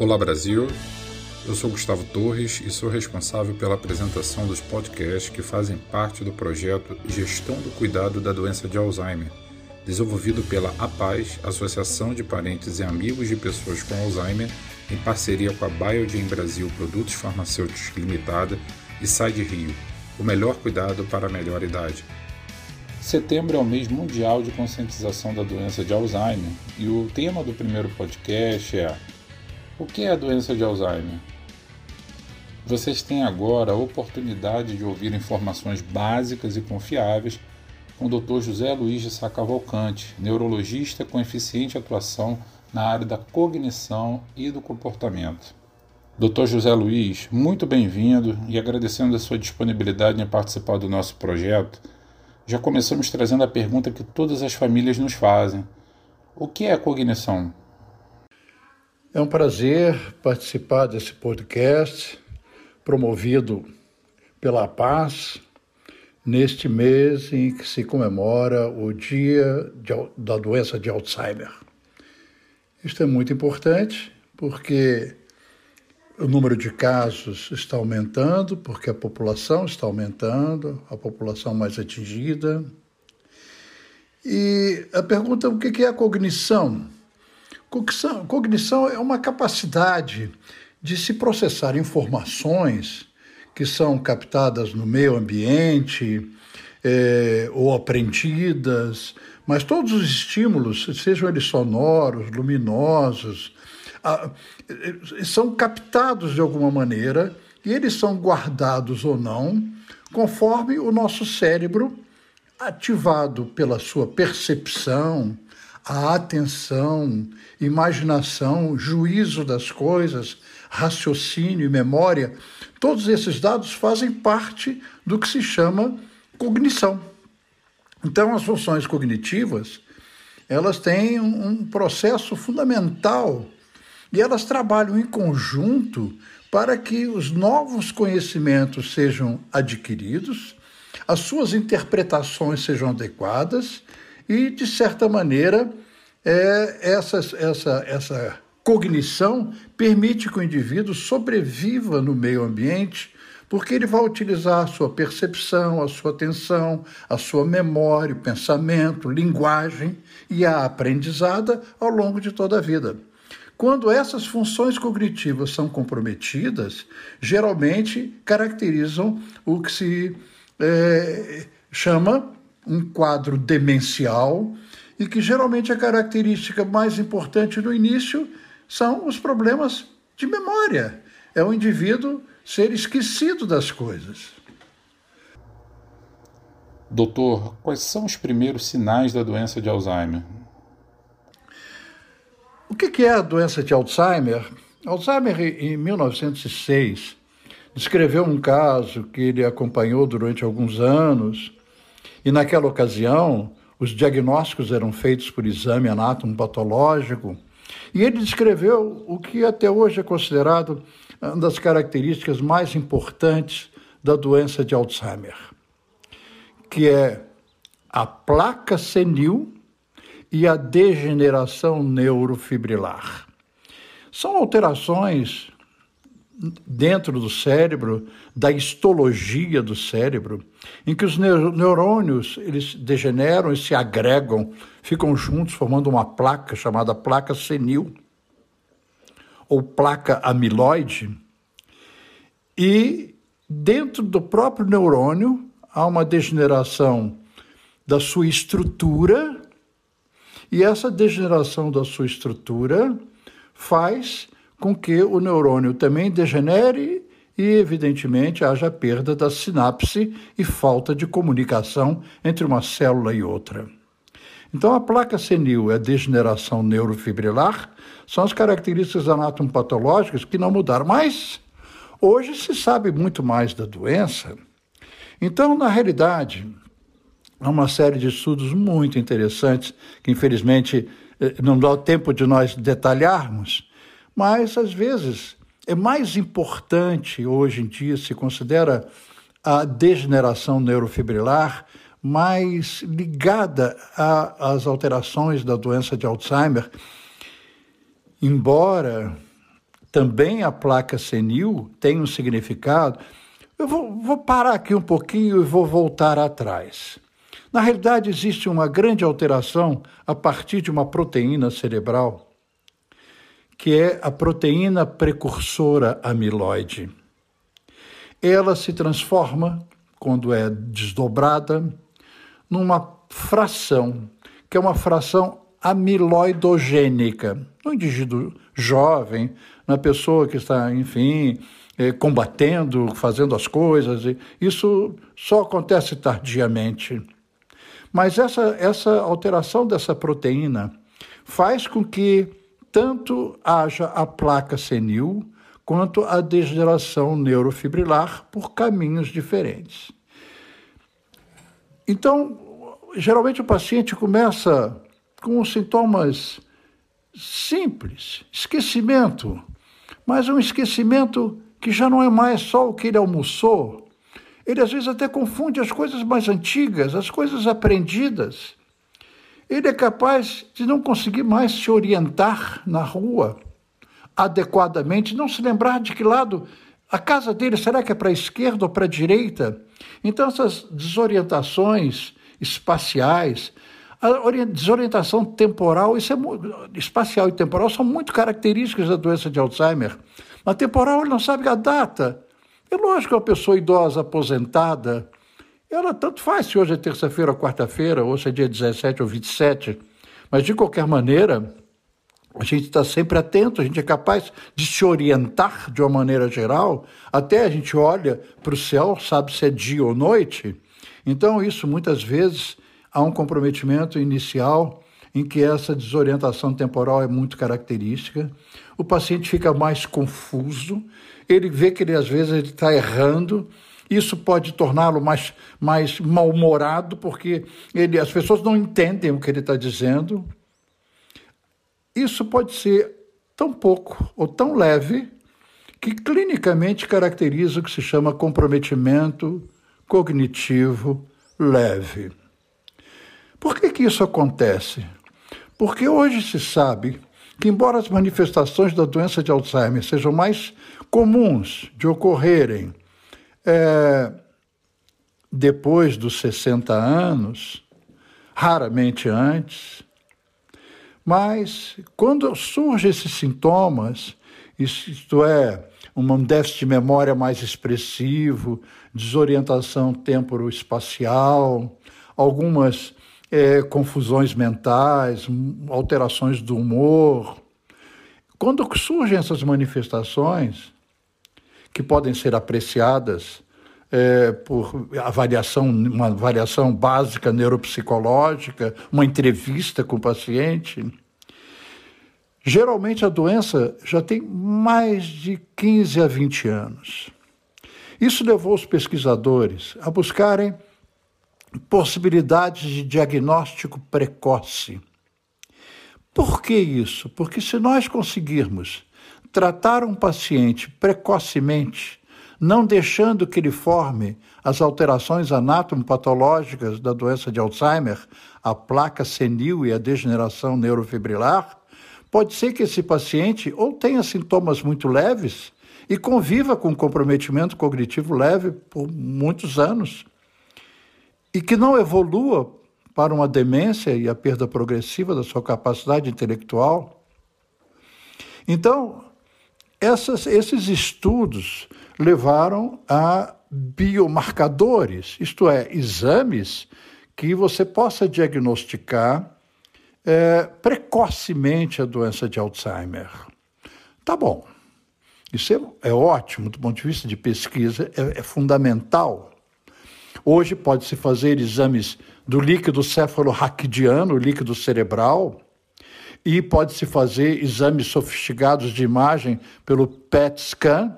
Olá Brasil, eu sou Gustavo Torres e sou responsável pela apresentação dos podcasts que fazem parte do projeto Gestão do Cuidado da Doença de Alzheimer, desenvolvido pela APAZ, Associação de Parentes e Amigos de Pessoas com Alzheimer, em parceria com a Biogen Brasil Produtos Farmacêuticos Limitada e Side Rio, o melhor cuidado para a melhor idade. Setembro é o mês mundial de conscientização da doença de Alzheimer e o tema do primeiro podcast é O que é a doença de Alzheimer? Vocês têm agora a oportunidade de ouvir informações básicas e confiáveis com o Dr. José Luiz de Sá Cavalcante, neurologista com eficiente atuação na área da cognição e do comportamento. Dr. José Luiz, muito bem-vindo e agradecendo a sua disponibilidade em participar do nosso projeto já começamos trazendo a pergunta que todas as famílias nos fazem: O que é a cognição? É um prazer participar desse podcast promovido pela Paz neste mês em que se comemora o Dia de, da Doença de Alzheimer. Isto é muito importante porque o número de casos está aumentando, porque a população está aumentando, a população mais atingida. E a pergunta o que é a cognição? Cognição, cognição é uma capacidade de se processar informações que são captadas no meio ambiente é, ou aprendidas, mas todos os estímulos, sejam eles sonoros, luminosos, são captados de alguma maneira e eles são guardados ou não, conforme o nosso cérebro, ativado pela sua percepção, a atenção, imaginação, juízo das coisas, raciocínio e memória, todos esses dados fazem parte do que se chama cognição. Então, as funções cognitivas, elas têm um processo fundamental e elas trabalham em conjunto para que os novos conhecimentos sejam adquiridos, as suas interpretações sejam adequadas e, de certa maneira, é, essa, essa, essa cognição permite que o indivíduo sobreviva no meio ambiente, porque ele vai utilizar a sua percepção, a sua atenção, a sua memória, o pensamento, linguagem e a aprendizada ao longo de toda a vida. Quando essas funções cognitivas são comprometidas, geralmente caracterizam o que se é, chama um quadro demencial e que geralmente a característica mais importante no início são os problemas de memória. É o indivíduo ser esquecido das coisas. Doutor, quais são os primeiros sinais da doença de Alzheimer? O que é a doença de Alzheimer? Alzheimer, em 1906, descreveu um caso que ele acompanhou durante alguns anos, e naquela ocasião os diagnósticos eram feitos por exame anatomopatológico, e ele descreveu o que até hoje é considerado uma das características mais importantes da doença de Alzheimer, que é a placa senil e a degeneração neurofibrilar. São alterações dentro do cérebro, da histologia do cérebro, em que os neurônios eles degeneram e se agregam, ficam juntos formando uma placa chamada placa senil ou placa amiloide. E dentro do próprio neurônio há uma degeneração da sua estrutura e essa degeneração da sua estrutura faz com que o neurônio também degenere e, evidentemente, haja perda da sinapse e falta de comunicação entre uma célula e outra. Então, a placa senil e a degeneração neurofibrilar são as características anatomopatológicas que não mudaram, mas hoje se sabe muito mais da doença. Então, na realidade, Há uma série de estudos muito interessantes que, infelizmente, eh, não dá tempo de nós detalharmos, mas às vezes é mais importante hoje em dia se considera a degeneração neurofibrilar mais ligada às alterações da doença de Alzheimer, embora também a placa senil tem um significado. Eu vou, vou parar aqui um pouquinho e vou voltar atrás. Na realidade, existe uma grande alteração a partir de uma proteína cerebral, que é a proteína precursora amiloide. Ela se transforma, quando é desdobrada, numa fração, que é uma fração amiloidogênica. No indivíduo jovem, na pessoa que está, enfim, eh, combatendo, fazendo as coisas. Isso só acontece tardiamente. Mas essa, essa alteração dessa proteína faz com que tanto haja a placa senil quanto a degeneração neurofibrilar por caminhos diferentes. Então, geralmente o paciente começa com sintomas simples, esquecimento, mas um esquecimento que já não é mais só o que ele almoçou. Ele às vezes até confunde as coisas mais antigas, as coisas aprendidas. Ele é capaz de não conseguir mais se orientar na rua adequadamente, não se lembrar de que lado a casa dele será que é para a esquerda ou para a direita. Então essas desorientações espaciais, a desorientação temporal, isso é, espacial e temporal são muito características da doença de Alzheimer. Na temporal, ele não sabe a data. É lógico que uma pessoa idosa, aposentada, ela tanto faz se hoje é terça-feira ou quarta-feira, ou se é dia 17 ou 27. Mas, de qualquer maneira, a gente está sempre atento, a gente é capaz de se orientar de uma maneira geral, até a gente olha para o céu, sabe se é dia ou noite. Então, isso muitas vezes há um comprometimento inicial em que essa desorientação temporal é muito característica. O paciente fica mais confuso, ele vê que ele às vezes está errando. Isso pode torná-lo mais, mais mal-humorado, porque ele, as pessoas não entendem o que ele está dizendo. Isso pode ser tão pouco ou tão leve que clinicamente caracteriza o que se chama comprometimento cognitivo leve. Por que, que isso acontece? Porque hoje se sabe que, embora as manifestações da doença de Alzheimer sejam mais comuns de ocorrerem é, depois dos 60 anos, raramente antes, mas quando surgem esses sintomas, isto é, um déficit de memória mais expressivo, desorientação temporoespacial, algumas é, confusões mentais, alterações do humor. Quando surgem essas manifestações, que podem ser apreciadas é, por avaliação, uma avaliação básica neuropsicológica, uma entrevista com o paciente, geralmente a doença já tem mais de 15 a 20 anos. Isso levou os pesquisadores a buscarem possibilidades de diagnóstico precoce. Por que isso? Porque se nós conseguirmos tratar um paciente precocemente, não deixando que ele forme as alterações anatomopatológicas da doença de Alzheimer, a placa senil e a degeneração neurofibrilar, pode ser que esse paciente ou tenha sintomas muito leves e conviva com comprometimento cognitivo leve por muitos anos, e que não evolua para uma demência e a perda progressiva da sua capacidade intelectual. Então, essas, esses estudos levaram a biomarcadores, isto é, exames que você possa diagnosticar é, precocemente a doença de Alzheimer. Tá bom, isso é, é, ótimo do ponto de vista de pesquisa, é, é fundamental. Hoje pode-se fazer exames do líquido cefalorraquidiano, líquido cerebral, e pode-se fazer exames sofisticados de imagem pelo PET scan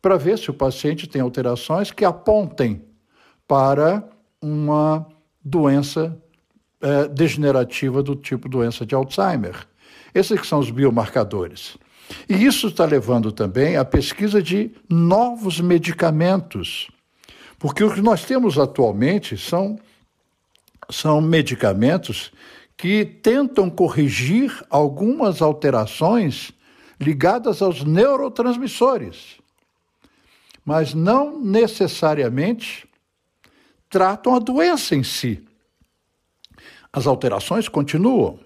para ver se o paciente tem alterações que apontem para uma doença é, degenerativa do tipo doença de Alzheimer. Esses que são os biomarcadores. E isso está levando também à pesquisa de novos medicamentos porque o que nós temos atualmente são, são medicamentos que tentam corrigir algumas alterações ligadas aos neurotransmissores, mas não necessariamente tratam a doença em si. As alterações continuam.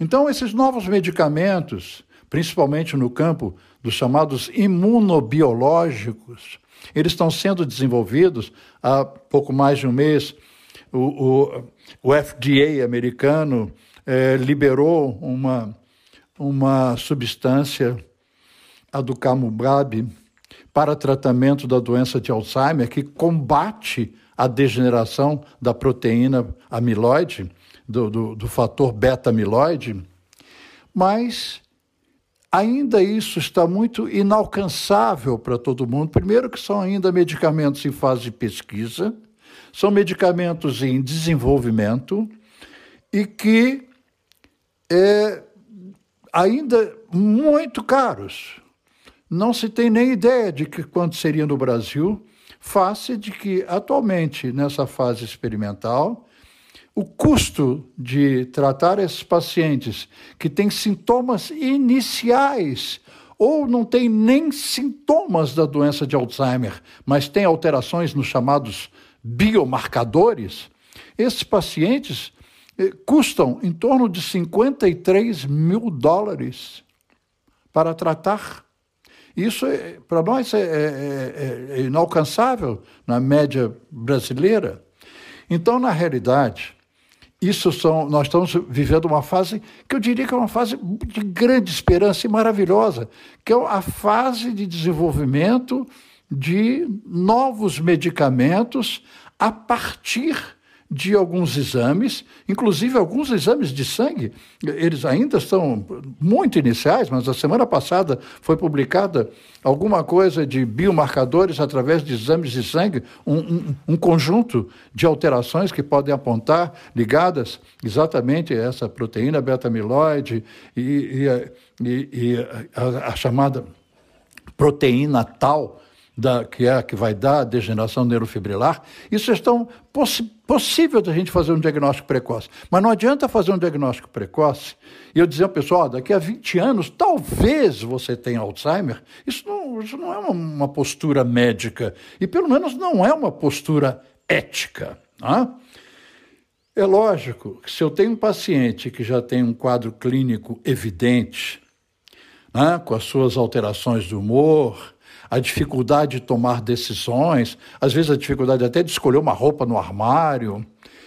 Então, esses novos medicamentos, principalmente no campo dos chamados imunobiológicos, eles estão sendo desenvolvidos há pouco mais de um mês. O, o, o FDA americano eh, liberou uma, uma substância, a do Camubrab, para tratamento da doença de Alzheimer, que combate a degeneração da proteína amiloide, do, do, do fator beta-amiloide, mas ainda isso está muito inalcançável para todo mundo. Primeiro, que são ainda medicamentos em fase de pesquisa, são medicamentos em desenvolvimento e que é, ainda muito caros. Não se tem nem ideia de que quanto seria no Brasil, face de que atualmente nessa fase experimental o custo de tratar esses pacientes que têm sintomas iniciais ou não têm nem sintomas da doença de Alzheimer, mas têm alterações nos chamados biomarcadores, esses pacientes eh, custam em torno de 53 mil dólares para tratar. Isso, é, para nós, é, é, é, inalcançável na média brasileira. Então, na realidade, isso são, nós estamos vivendo uma fase que eu diria que é uma fase de grande esperança e maravilhosa, que é a fase de desenvolvimento de novos medicamentos a partir de alguns exames, inclusive alguns exames de sangue. Eles ainda estão muito iniciais, mas a semana passada foi publicada alguma coisa de biomarcadores através de exames de sangue, um, um, um conjunto de alterações que podem apontar ligadas exatamente a essa proteína beta-amiloide e, e, e, e a, a chamada proteína tal da, que é a que vai dar a degeneração neurofibrilar, isso é tão possi possível da gente fazer um diagnóstico precoce. Mas não adianta fazer um diagnóstico precoce e eu dizer ao pessoal, oh, daqui a 20 anos talvez você tenha Alzheimer. Isso não, isso não é uma, uma postura médica e pelo menos não é uma postura ética. Tá? É lógico que se eu tenho um paciente que já tem um quadro clínico evidente, né, com as suas alterações de humor, a dificuldade de tomar decisões, às vezes a dificuldade até de escolher uma roupa no armário,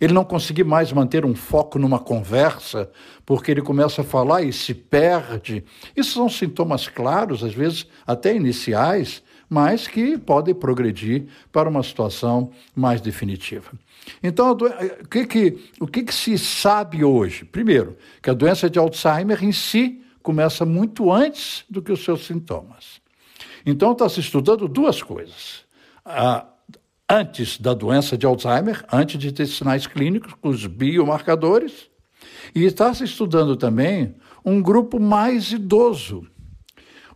ele não conseguir mais manter um foco numa conversa, porque ele começa a falar e se perde. Isso são sintomas claros, às vezes até iniciais, mas que podem progredir para uma situação mais definitiva. Então, o que, que, o que, que se sabe hoje? Primeiro, que a doença de Alzheimer em si começa muito antes do que os seus sintomas. Então está se estudando duas coisas. Ah, antes da doença de Alzheimer, antes de ter sinais clínicos, os biomarcadores, e está se estudando também um grupo mais idoso,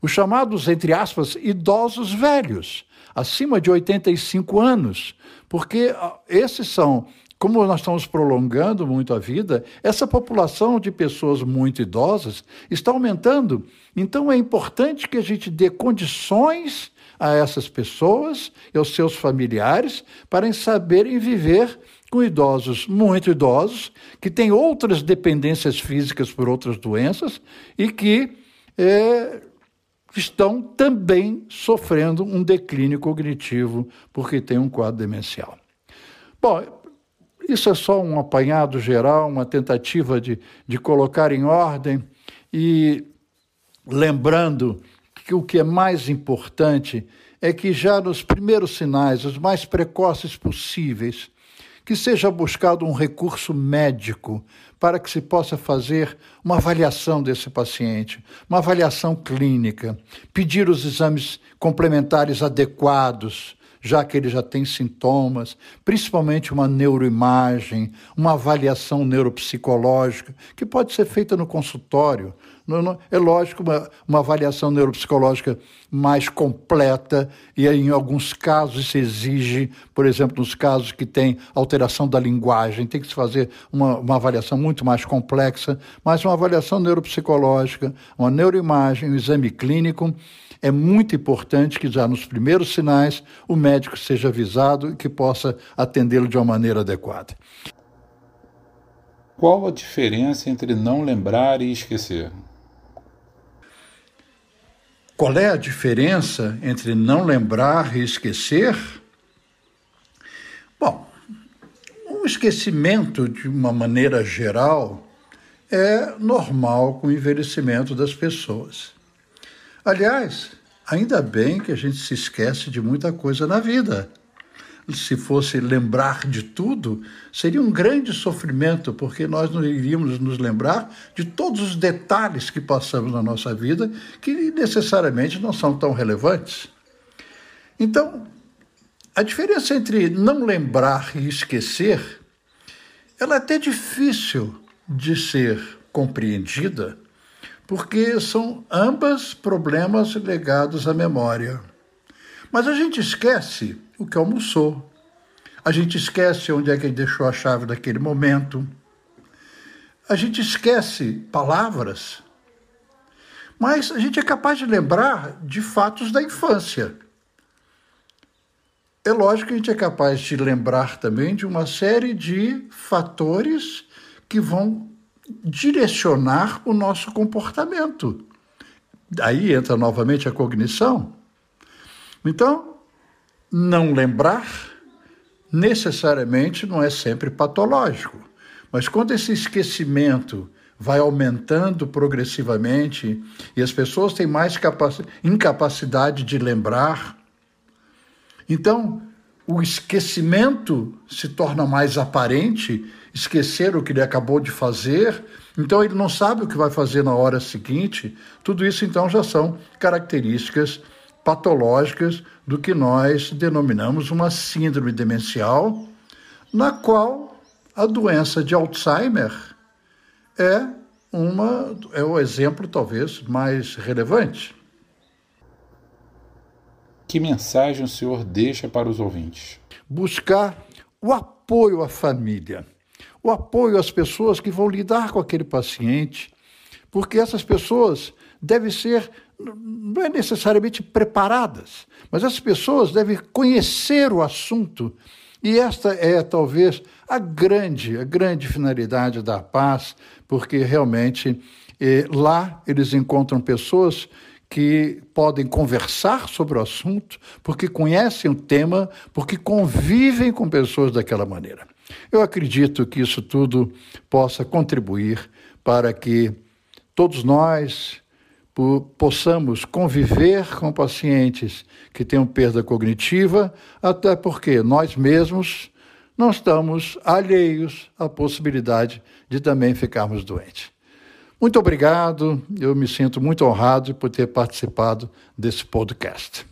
os chamados, entre aspas, idosos velhos, acima de 85 anos, porque esses são como nós estamos prolongando muito a vida, essa população de pessoas muito idosas está aumentando. Então é importante que a gente dê condições a essas pessoas e aos seus familiares para saberem viver com idosos muito idosos, que têm outras dependências físicas por outras doenças e que é, estão também sofrendo um declínio cognitivo porque tem um quadro demencial. Bom, isso é só um apanhado geral, uma tentativa de, de colocar em ordem. E lembrando que o que é mais importante é que já nos primeiros sinais, os mais precoces possíveis, que seja buscado um recurso médico para que se possa fazer uma avaliação desse paciente, uma avaliação clínica, pedir os exames complementares adequados, já que ele já tem sintomas, principalmente uma neuroimagem, uma avaliação neuropsicológica, que pode ser feita no consultório, É lógico, uma, uma avaliação neuropsicológica mais completa, e em alguns casos se exige, por exemplo, nos casos que tem alteração da linguagem, tem que se fazer uma, uma avaliação muito mais complexa, mas uma avaliação neuropsicológica, uma neuroimagem, um exame clínico, é muito importante que já nos primeiros sinais o médico seja avisado e que possa atendê-lo de uma maneira adequada. Qual a diferença entre não lembrar e esquecer? Qual é a diferença entre não lembrar e esquecer? Bom, o esquecimento, de uma maneira geral, é normal com o envelhecimento das pessoas. Aliás, ainda bem que a gente se esquece de muita coisa na vida se fosse lembrar de tudo, seria um grande sofrimento, porque nós não iríamos nos lembrar de todos os detalhes que passamos na nossa vida, que necessariamente não são tão relevantes. Então, a diferença entre não lembrar e esquecer, ela é até difícil de ser compreendida, porque são ambas problemas ligados à memória. Mas a gente esquece o que almoçou. A gente esquece onde é que ele deixou a chave naquele momento. A gente esquece palavras. Mas a gente é capaz de lembrar de fatos da infância. É lógico que a gente é capaz de lembrar também de uma série de fatores que vão direcionar o nosso comportamento. Aí entra novamente a cognição. Então, não lembrar necessariamente não é sempre patológico, mas quando esse esquecimento vai aumentando progressivamente e as pessoas têm mais incapacidade de lembrar, então o esquecimento se torna mais aparente, esquecer o que ele acabou de fazer, então ele não sabe o que vai fazer na hora seguinte. Tudo isso então já são características patológicas do que nós denominamos uma síndrome demencial, na qual a doença de Alzheimer é uma é o exemplo talvez mais relevante. Que mensagem o senhor deixa para os ouvintes? Buscar o apoio à família, o apoio às pessoas que vão lidar com aquele paciente, porque essas pessoas devem ser não é necessariamente preparadas, mas as pessoas devem conhecer o assunto. E esta é talvez a grande, a grande finalidade da paz, porque realmente eh, lá eles encontram pessoas que podem conversar sobre o assunto, porque conhecem o tema, porque convivem com pessoas daquela maneira. Eu acredito que isso tudo possa contribuir para que todos nós, possamos conviver com pacientes que tenham perda cognitiva, até porque nós mesmos não estamos alheios à possibilidade de também ficarmos doentes. Muito obrigado, eu me sinto muito honrado por ter participado desse podcast.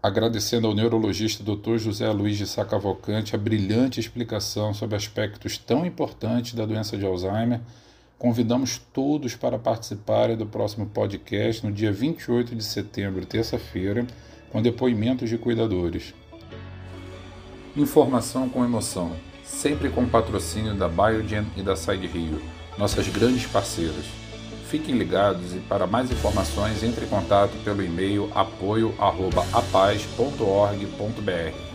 Agradecendo ao neurologista Dr. José Luiz de Sá Cavalcante a brilhante explicação sobre aspectos tão importantes da doença de Alzheimer Convidamos todos para participarem do próximo podcast no dia 28 de setembro, terça-feira, com depoimentos de cuidadores. Informação com emoção, sempre com patrocínio da Biogen e da Side Rio, nossas grandes parceiras. Fiquem ligados e para mais informações entre em contato pelo e-mail apoio@apaz.org.br.